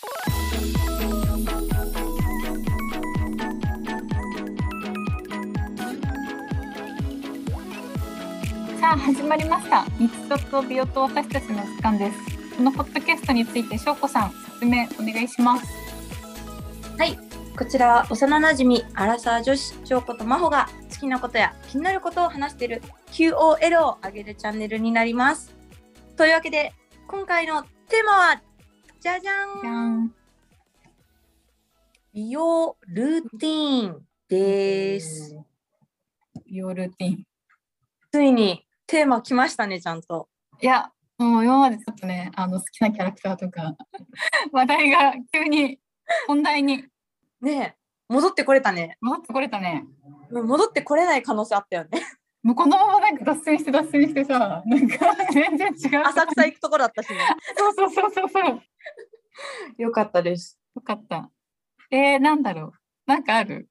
さあ始まりました。日常と美容と私たちの時間です。このポッドキャストについてしょうこさん説明お願いします。はい、こちらは幼馴染アラサー女子翔子と真帆が好きなことや気になることを話している QOL を上げるチャンネルになります。というわけで今回のテーマはじゃじゃんん美容ルーティーンです。美容ルーティンついにテーマ来ましたねちゃんと。いやもう今までちょっとねあの好きなキャラクターとか 話題が急に本題にねえ戻ってこれたね。戻ってこれたね戻ってこれない可能性あったよね。もうこのままなんか脱線して脱線してさなんか全然違う浅草行くところだったしね。そうそうそうそうそう。よかったです。よかった。えー、なんだろう。なんかある？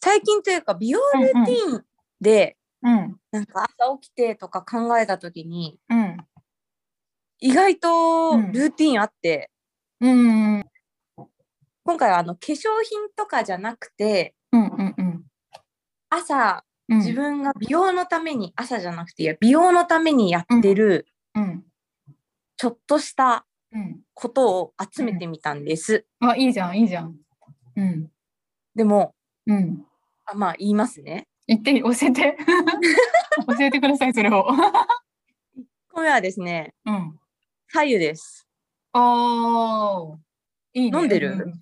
最近というか美容ルーティーンで、うんなんか朝起きてとか考えた時にうん。意外とうん。ルーティーンあって、うんうん。今回はあの化粧品とかじゃなくてうんうんうん。朝うん。自分が美容のために、朝じゃなくていや美容のためにやってるうん。ちょっとしたうん。ことを集めてみたんです。あいいじゃんいいじゃん。うん。でもうん。あまあ言いますね。言って教えて。教えてくださいそれを。これはですねうん。左右です。おー。いいね。飲んでる？う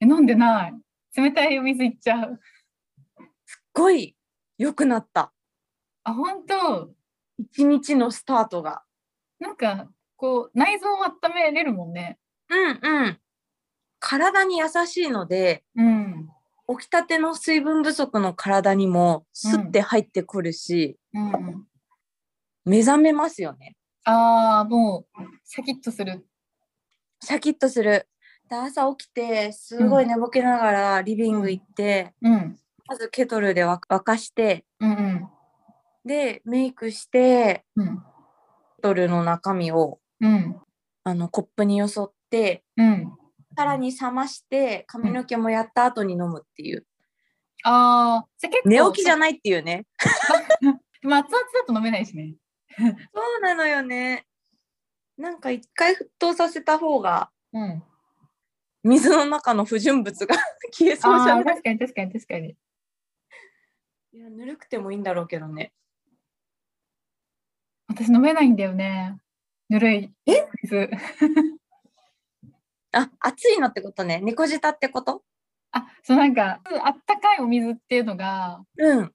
え飲んでない。冷たいお水いっちゃう。すっごい良くなったあ本当？一日のスタートが。なんかこう内臓を温めれるもんねうんうん。体に優しいのでうん起きたての水分不足の体にもスッて入ってくるし、うん目覚めますよね。ああもうシャキッとするシャキッとする。で朝起きてすごい寝ぼけながらリビング行って、うんまずケトルで沸沸かしてうんうん。でメイクしてうん。ケトルの中身をうん。あのコップによそってうん。さらに冷まして髪の毛もやった後に飲むっていう、あ寝起きじゃないっていうね。まあ熱々だと飲めないしね。そうなのよね。なんか一回沸騰させた方がうん。水の中の不純物が 消えそうじゃない？確かに確かに確かにいやぬるくてもいいんだろうけどね。私飲めないんだよね。ぬるい。え？水。あ熱いのってことね。猫舌ってこと？あそうなんかあったかいお水っていうのがうん。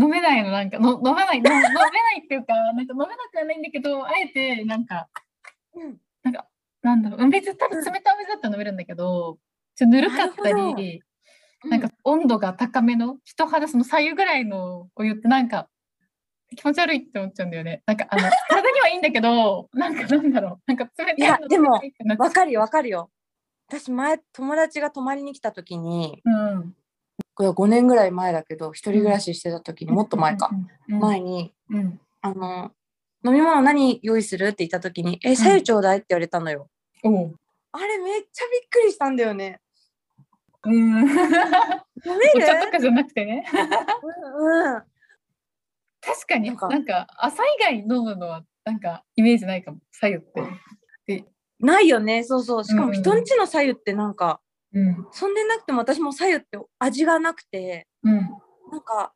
飲めないのなんかの飲めないの飲めないっていうか なんか飲めなくはないんだけどあえてなんかうん。なんかなんだろう。お水多分冷たいお水だったら飲めるんだけどちょっとぬるかったりなんか温度が高めの人肌その左右ぐらいのお湯ってなんか気持ち悪いって思っちゃうんだよね。なんかあの 体にはいいんだけどなんかなんだろう。なんか冷たいのいやでもわかるよわかるよ。私前友達が泊まりに来た時にうん。これは5年ぐらい前だけど一人暮らししてた時にもっと前か、。前にうん。あの飲み物何用意するって言った時に「えさゆちょうだい」って言われたのよ、あれめっちゃびっくりしたんだよねうん。おる茶とかじゃなくてね。うんうん確かになんか朝以外飲むのはなんかイメージないかも。左右って。ないよねそうそうしかも人んちのさゆってなんか、うん。そんでなくても私もさゆって味がなくてうん。なんか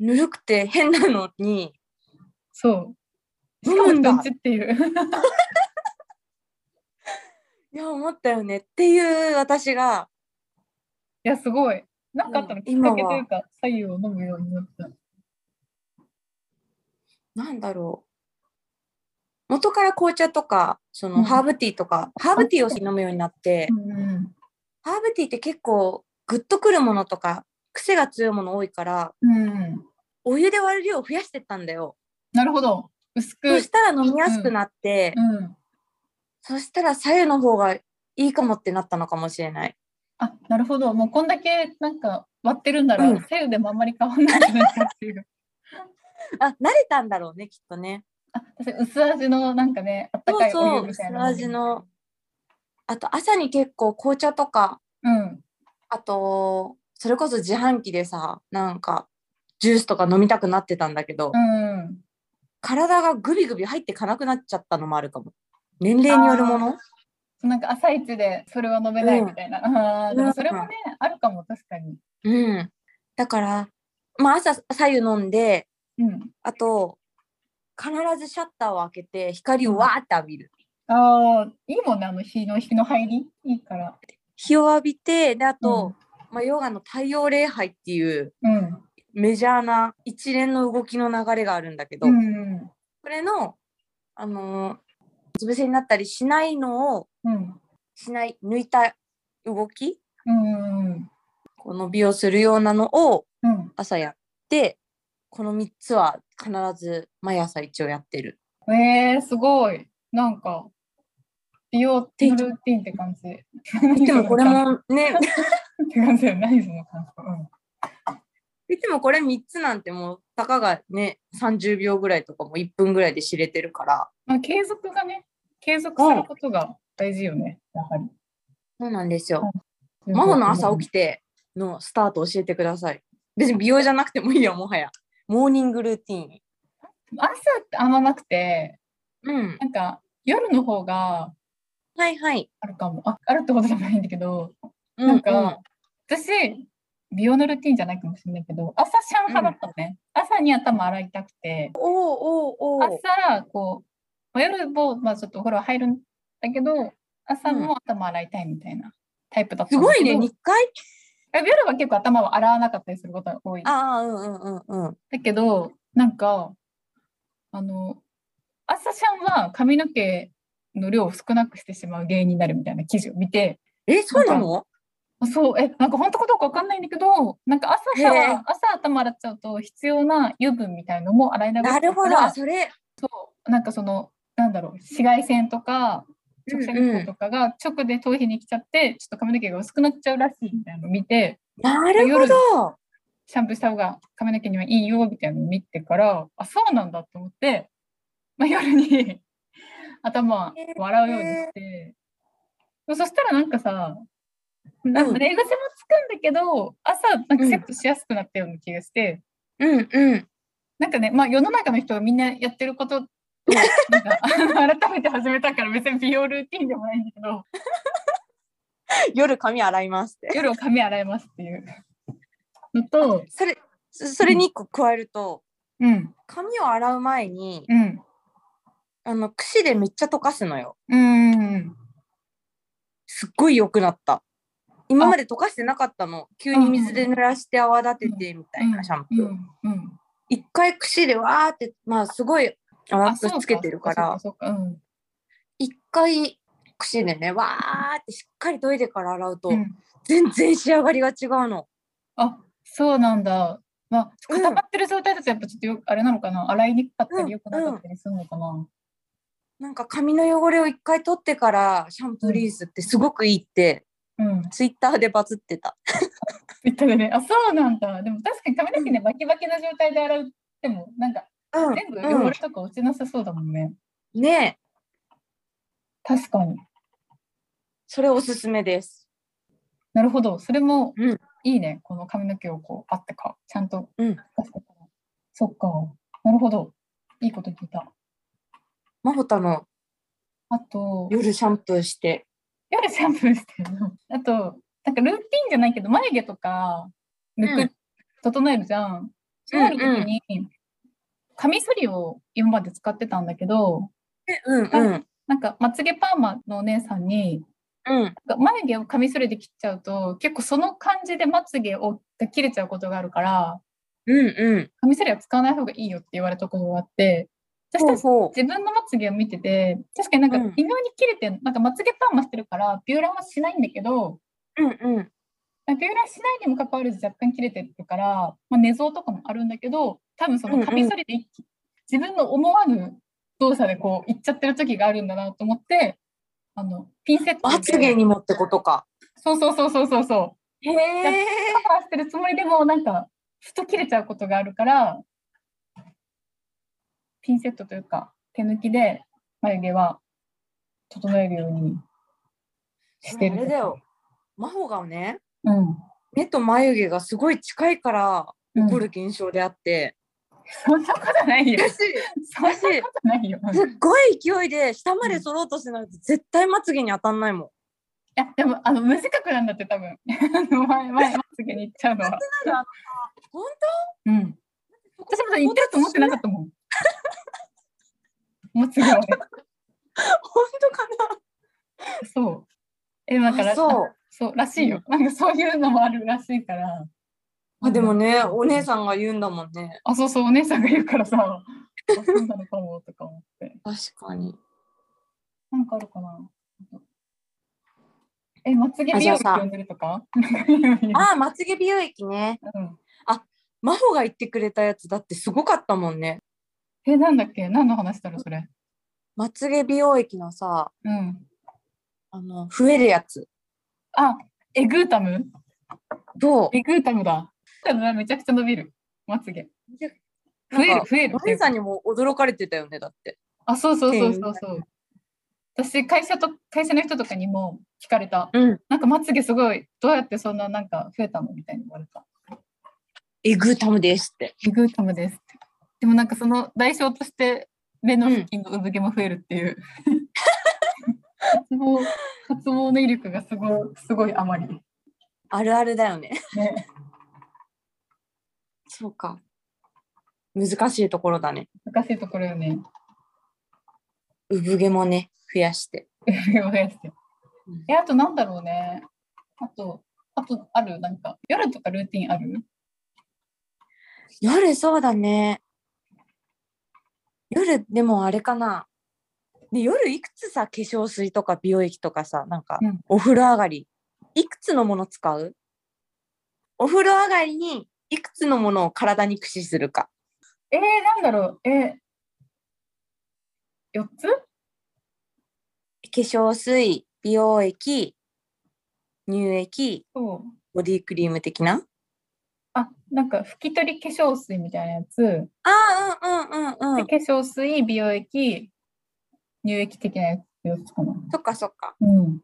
ぬるくて変なのにそう。しかも人んちっていう。いや思ったよねっていう私がいやすごい。なんかあったの？うんきっかけというか左右を飲むようになった。なんだろう元から紅茶とかそうんのハーブティーとか、ハーブティーを飲むようになって、うんうん。ハーブティーって結構グッとくるものとか癖が強いもの多いからうん。お湯で割る量を増やしてったんだよ。なるほど。薄く。そしたら飲みやすくなって、うん。そしたら左右の方がいいかもってなったのかもしれない。あなるほど。もうこんだけなんか割ってるんなら、うん左右でもあんまり変わんないんじゃないかっていう。あ慣れたんだろうねきっとね。あ確かに薄味のなんかねあったかいお湯みたいなのに。味のあと朝に結構紅茶とか、うん。あと、それこそ自販機でさ、なんか、ジュースとか飲みたくなってたんだけど、うん。体がグビグビ入ってかなくなっちゃったのもあるかも。年齢によるものなんか朝一でそれは飲めないみたいな。あーでもそれもね、あるかも、確かに。うん。だから、まあ朝、左右飲んで、うん。あと、必ずシャッターを開けて、光をわーって浴びる。ああ、いいもんね、あの日の日の入り？いいから。日を浴びて、で、あと、まあ、ヨガの太陽礼拝っていううん。メジャーな一連の動きの流れがあるんだけど、うん。これの、あのつ伏せになったりしないのを、うん。しない、抜いた動き、うん。この美をするようなのをうん。朝やって、この3つは必ず毎朝一応やってる。えー、すごい。なんか、美容ル天気ーティンって感じ。でもこれもね、って感じだよ。何その感想。うん。いつもこれ3つなんてもうたかがね30秒ぐらいとかも1分ぐらいで知れてるからまあ、継続がね、継続することが大事よね、やはり。そうなんですよ。真真帆の朝起きてのスタート教えてください。別に美容じゃなくてもいいよもはや。モーニングルーティン。朝ってあんまなくて、うん。なんか夜の方がはいはい。あるかも。ああるってことじゃないんだけど、うなんか、私、美容のルーティンじゃないかもしれないけど、朝シャン派だったのね。朝に頭洗いたくて、おおおお朝、こう、まあ夜も、まあ、ちょっとお風呂入るんだけど、朝も頭洗いたいみたいなタイプだったすごいね、んだけど2回夜は結構頭を洗わなかったりすることが多い。ああ、うんうんうんうん。だけど、なんか、あの、朝シャンは髪の毛の量を少なくしてしまう原因になるみたいな記事を見て、え、そうなの？そう、え、なんか本当かどうかわかんないんだけど、なんか朝シャへえワー、朝頭洗っちゃうと必要な油分みたいのも洗い流なるほど、からあそれ。なんかその、なんだろう、紫外線とか、直射日うん。うん光とかが直で頭皮に来ちゃって、ちょっと髪の毛が薄くなっちゃうらしいみたいなのを見て、なるほど。シャンプーした方が髪の毛にはいいよみたいなのを見てから、あ、そうなんだと思って、まあ、夜に 頭を洗うようにして、そしたらなんかさ、なんか寝癖もつくんだけど、朝なんかセットしやすくなったような気がして、うん。うん。なんかね、まあ世の中の人がみんなやってることをなんか 改めて始めたから別に美容ルーティンでもないんだけど、夜髪洗いますって。夜は髪洗いますっていうのと、それ、そそれに1個加えると、うん、髪を洗う前に、うん、あの、櫛でめっちゃ溶かすのよ。うん、すっごい良くなった。今まで溶かしてなかったの。急に水で濡らして泡立ててみたいなシャンプー。一回櫛でわーって、まあすごい泡あそうつけてるから、一回櫛でね、わーってしっかり研いでから洗うと、全然仕上がりが違うの。あ、そうなんだ。まあ、うん固まってる状態だとやっぱちょっとよあれなのかな洗いにくかったうんり良くなかったりするのかな、なんか髪の汚れを一回取ってからシャンプーリースってすごくいいって、うん。ツイッターでバズってた。言ったね。あ、そうなんだ。でも確かに髪の毛ね、バキバキな状態で洗うっても、なんかうん全部汚れとか落ちなさそうだもんね。うんねえ、確かに。それおすすめです。なるほど。それもうんいいね。この髪の毛をこう、パッてか、ちゃんとうん。そっか。なるほど。いいこと聞いた。まほたのあと、夜シャンプーして。夜シャンプーしてるの？あと、なんかルーティンじゃないけど、眉毛とか抜く、うん整えるじゃん。そうなるときに、カミソリを今まで使ってたんだけど、うんうん。なんかまつげパーマのお姉さんに、うん。なんか眉毛をカミソリで切っちゃうと、結構その感じでまつげをが切れちゃうことがあるから、うんうん。カミソリは使わない方がいいよって言われたことがあって、私たち。自分のまつげを見てて、確かになんかうん微妙に切れてん、なんかまつげパーマしてるから、ビューラーはしないんだけど、うんうん。ビューラーしないにもかかわらず若干切れてるから、まあ、寝相とかもあるんだけど、多分そのカミソリで一気、自分の思わぬ動作でこういっちゃってる時があるんだなと思って、あのピンセットでまつげにもってことか。そうそうそうそうそうそう。へえ。カバーしてるつもりでもなんかふと切れちゃうことがあるからピンセットというか手抜きで眉毛は整えるようにしてる。あれだよ。真帆がね、うん。目と眉毛がすごい近いからうん起こる現象であって、そんなことないよ。私そんなことないよ。すっごい勢いで下まで揃ろうとしてないと絶対まつげに当たんないもん。いや、でも、あの、短くなんだって、多分。前、前、まつげに行っちゃうのは。本うん。私も言ってると思ってなかったもん。まつげ。本当かそう。え、だから、あそうそう、らしいよ。なんかそういうのもあるらしいから。なあでもね、お姉さんが言うんだもんね。あ、そうそう、お姉さんが言うからさ、あそうなのかもとか思って。確かに。なんかあるかなえ、まつげ美容液んでるとか？ああ、まつげ美容液ね。うん真帆が言ってくれたやつだってすごかったもんね。え、なんだっけ？何の話だろう、それ？まつげ美容液のさ、うん。あの、増えるやつ。あ、エグータム？どう？エグータムだ。めちゃくちゃ伸びる。まつげ。増える、増えるお姉さんにも驚かれてたよね、だって。あ、そうそうそうそうそう。私、会社と、会社の人とかにも聞かれた。うん。なんかまつげすごい、どうやってそんななんか増えたのみたいに言われた。エグータムですって。エグータムですって。でもなんかその代償として目の付近の産毛も増えるっていう。発毛、発毛の威力がすごい、すごいあまり。あるあるだよね。ね。そうか。難しいところだね。難しいところよね。産毛もね、増やして。産毛を増やしてうん。え、あとなんだろうね。あと、あとある？なんか、夜とかルーティンある？夜そうだね。夜でもあれかな。で夜いくつさ化粧水とか美容液とかさなんかうんお風呂上がりいくつのもの使う？お風呂上がりにいくつのものを体に駆使するか。えー、なんだろう。えー、4つ？化粧水、美容液、乳液。ボディクリーム的な？あ、なんか拭き取り化粧水みたいなやつ。ああ、うんうんうんうん。で化粧水、美容液、乳液的なやつ4つかな。そっかそっか。うん。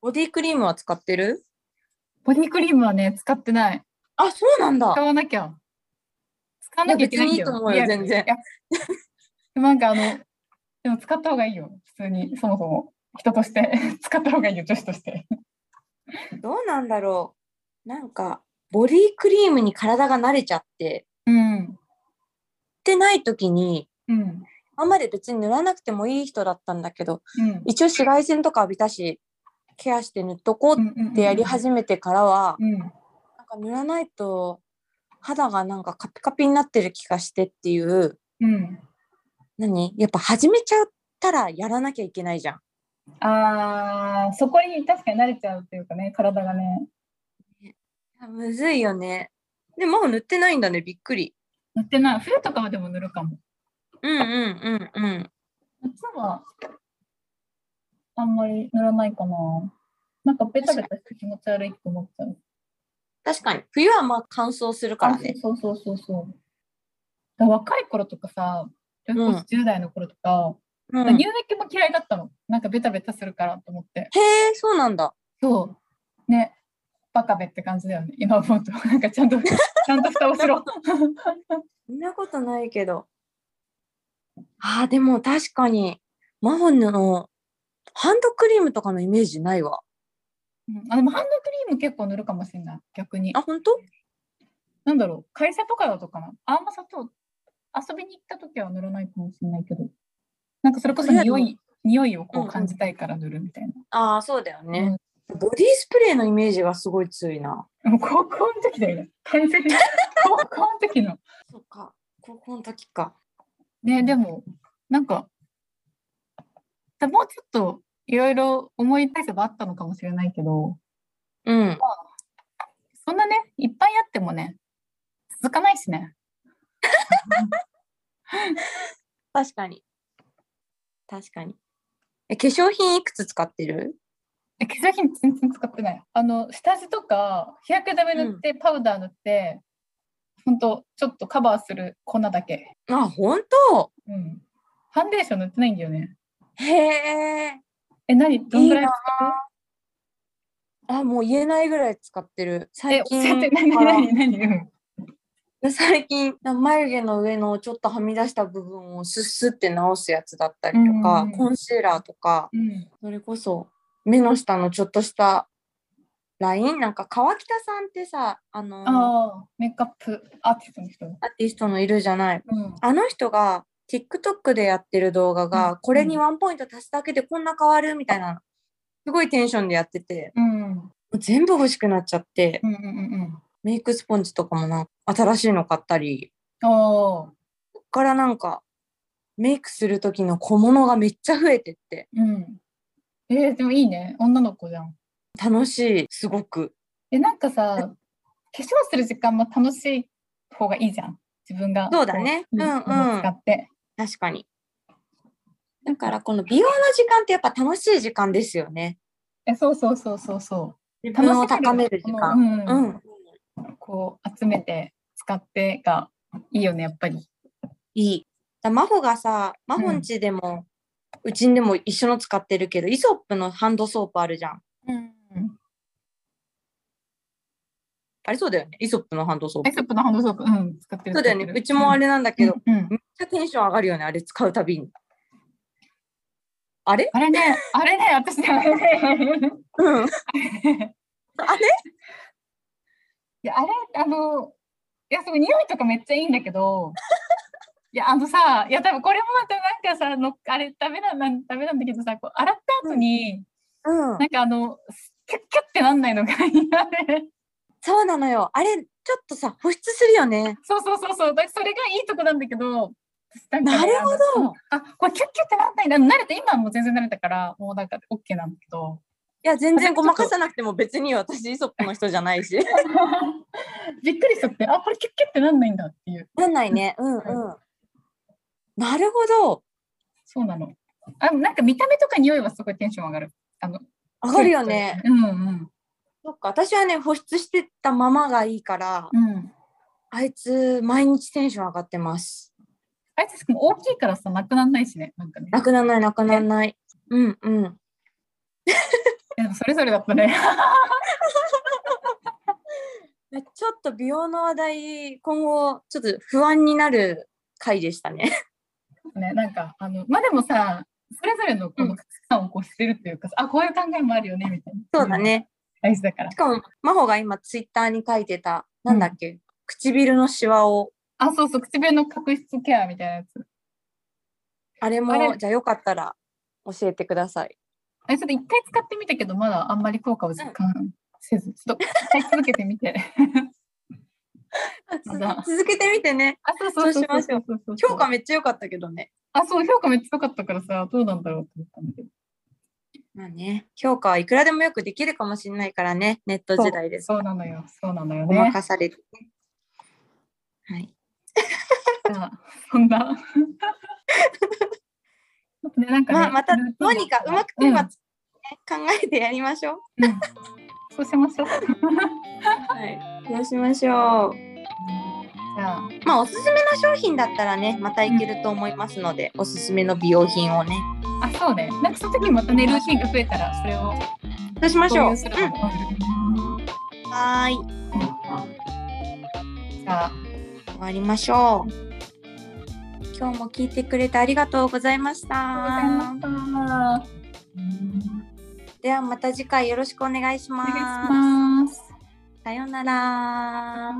ボディクリームは使ってる？ボディクリームはね、使ってない。あ、そうなんだ使。わなきゃ。使わなきゃいけないよ。いや全然なんかあの、でも使った方がいいよ。普通に、そもそも。人として 使った方がいいよ、女子として。どうなんだろう。なんか、ボディクリームに体が慣れちゃって、うん。ってない時に、うん。あんまり別に塗らなくてもいい人だったんだけど、うん。一応紫外線とか浴びたし、ケアして塗っとこうっってやり始めてからは、うん。か塗らないと肌がなんかカピカピになってる気がしてっていう、うん。何？やっぱ始めちゃったらやらなきゃいけないじゃん。ああ、そこに確かに慣れちゃうっていうかね、体がね。むずいよね。でも、もう塗ってないんだね、びっくり。塗ってない。冬とかはでも塗るかも。うんうんうんうん。夏はあんまり塗らないかな。なんかベタベタして気持ち悪いと思っちゃう。確かに。冬はまあ乾燥するからあね。そうそうそうそう。だ若い頃とかさ、それこそ10代の頃とか、うん、乳液も嫌いだったの。なんかベタベタするからと思って。へえ、そうなんだ。そう。ね。バカべって感じだよね。今思うと。なんかちゃんと、ちゃんと蓋をしろ。そんなことないけど。ああ、でも確かに、マホンのハンドクリームとかのイメージないわ。うんあでもハンドクリーム結構塗るかもしれない。逆にあ、。本当？なんだろう。会社とかだとかな。あんま砂糖、遊びに行った時は塗らないかもしれないけど。なんかそれこそ匂い、匂いをこうんううん感じたいから塗るみたいな。ああ、そうだよね、ボディスプレーのイメージがすごい強いな。高校の時だよね。完全に。高校の時の。そっか。高校の時か。ね、でも、なんか、だもうちょっといろいろ思い返せばあったのかもしれないけど、うん。そんなね、いっぱいあってもね、続かないしね。確かに。確かに。え、化粧品いくつ使ってる？え化粧品全然使ってない。あの、下地とか、日焼け止め塗って、パウダー塗って、ほんと、ちょっとカバーする粉だけ。あ、本当うん。ファンデーション塗ってないんだよね。へえ。え、何？どんぐらいあ、もう言えないぐらい使ってる。え、最教え何、何、何、うん。最近眉毛の上のちょっとはみ出した部分をスッスって直すやつだったりとか、うんコンシーラーとかうん。それこそ目の下のちょっとしたライン？なんか川北さんってさあのメイクアップアーティストの人？アーティストのいるじゃないうん。あの人が TikTok でやってる動画が、うんこれにワンポイント足すだけでこんな変わるみたいなすごいテンションでやってて全部欲しくなっちゃって、うんうんうんメイクスポンジとかもな新しいの買ったりうん。おー。こっからなんかメイクする時の小物がめっちゃ増えてってうん。えー、でもいいね。女の子じゃん。楽しいすごくえ、なんかさ、化粧する時間も楽しい方がいいじゃん。自分が。そうだねうんうん使って。確かに。だからこの美容の時間ってやっぱ楽しい時間ですよね。え、そうそうそうそうそ自分を高める時間。うんううん。ん。こう集めて使ってがいいよね、やっぱり。いい。だ真帆がさ真帆んちでも、うちんでも一緒の使ってるけどイソップのハンドソープあるじゃんうん。あれそうだよね。イソップのハンドソープ。アイソップのハンドソープ、うん、使ってる。そうだよね。うちもあれなんだけど、うんうん。めっちゃテンション上がるよねあれ使うたびに。あれ？あれね、あれね、私ね、あれね。うんあれ？いや、あれ、あの、いや、すごい匂いとかめっちゃいいんだけど、いや、あのさ、いや、多分これもまたなんかさ、のあれ、ダメなんなんダメなんだけどさ、こう洗った後に、うん。なんかあの、キュッキュッってなんないのが嫌で。そうなのよあれちょっとさ保湿するよねそうそうそうそう。だそれがいいとこなんだけど、ななるほどあこれキュッキュッってなんないんだ。慣れて、今はもう全然慣れたから、もうなんか OK なんだけど。いや全然ごまかさなくても別に私イソップの人じゃないし びっくりしちゃって、あ、これキュッキュッってなんないんだっていう。なんないねうんうんなるほどそうなの。あなんか見た目とか匂いはすごいテンション上がる。あの上がるよね。うんうんそっか私はね保湿してたままがいいからうん。あいつ毎日テンション上がってますあいつ大きいからさ、なくならないしね。なんかね。なくならないなくならないうんうん それぞれだったね。ちょっと美容の話題今後ちょっと不安になる回でしたねね、なんか、あの、まあでもさ、それぞれのこの価値観をこうしてるっていうかさ、あ、こういう考えもあるよね、みたいな。そうだ。ね大事だから。し。かも真帆が今ツイッターに書いてたなんだっけ、唇のシワを。あ、そうそう、唇の角質ケアみたいなやつ。あれもあれ。じゃあよかったら教えてください。あれ、ちょっと一回使ってみたけど、まだあんまり効果を実感せず、ちょっと使い続けてみて。続けてみてね。あ、そうそうそうそうしましょうそうそう。評価めっちゃ良かったけどね。あ、そう、評価めっちゃ良かったからさ、どうなんだろうと思ったんだけど。まあね評価はいくらでもよくできるかもしれないからねネット時代ですそうなのよ、そうなのよごまね。かされてねはい そんな。ね、なんかねまあ、またどうにかうまくテーマ、うんね考えてやりましょう。うんそうしましょう。はい。そうしましょう。じゃあ、まあおすすめの商品だったらね、またいけると思いますので、おすすめの美容品をね。あ、そうね。なんかその時またね、ルーティンが増えたら、それをそうしましょう。うんはーい。じゃあ、終わりましょう。今日も聞いてくれてありがとうございました。ではまた次回よろしくお願いしおます。願いします。さようなら。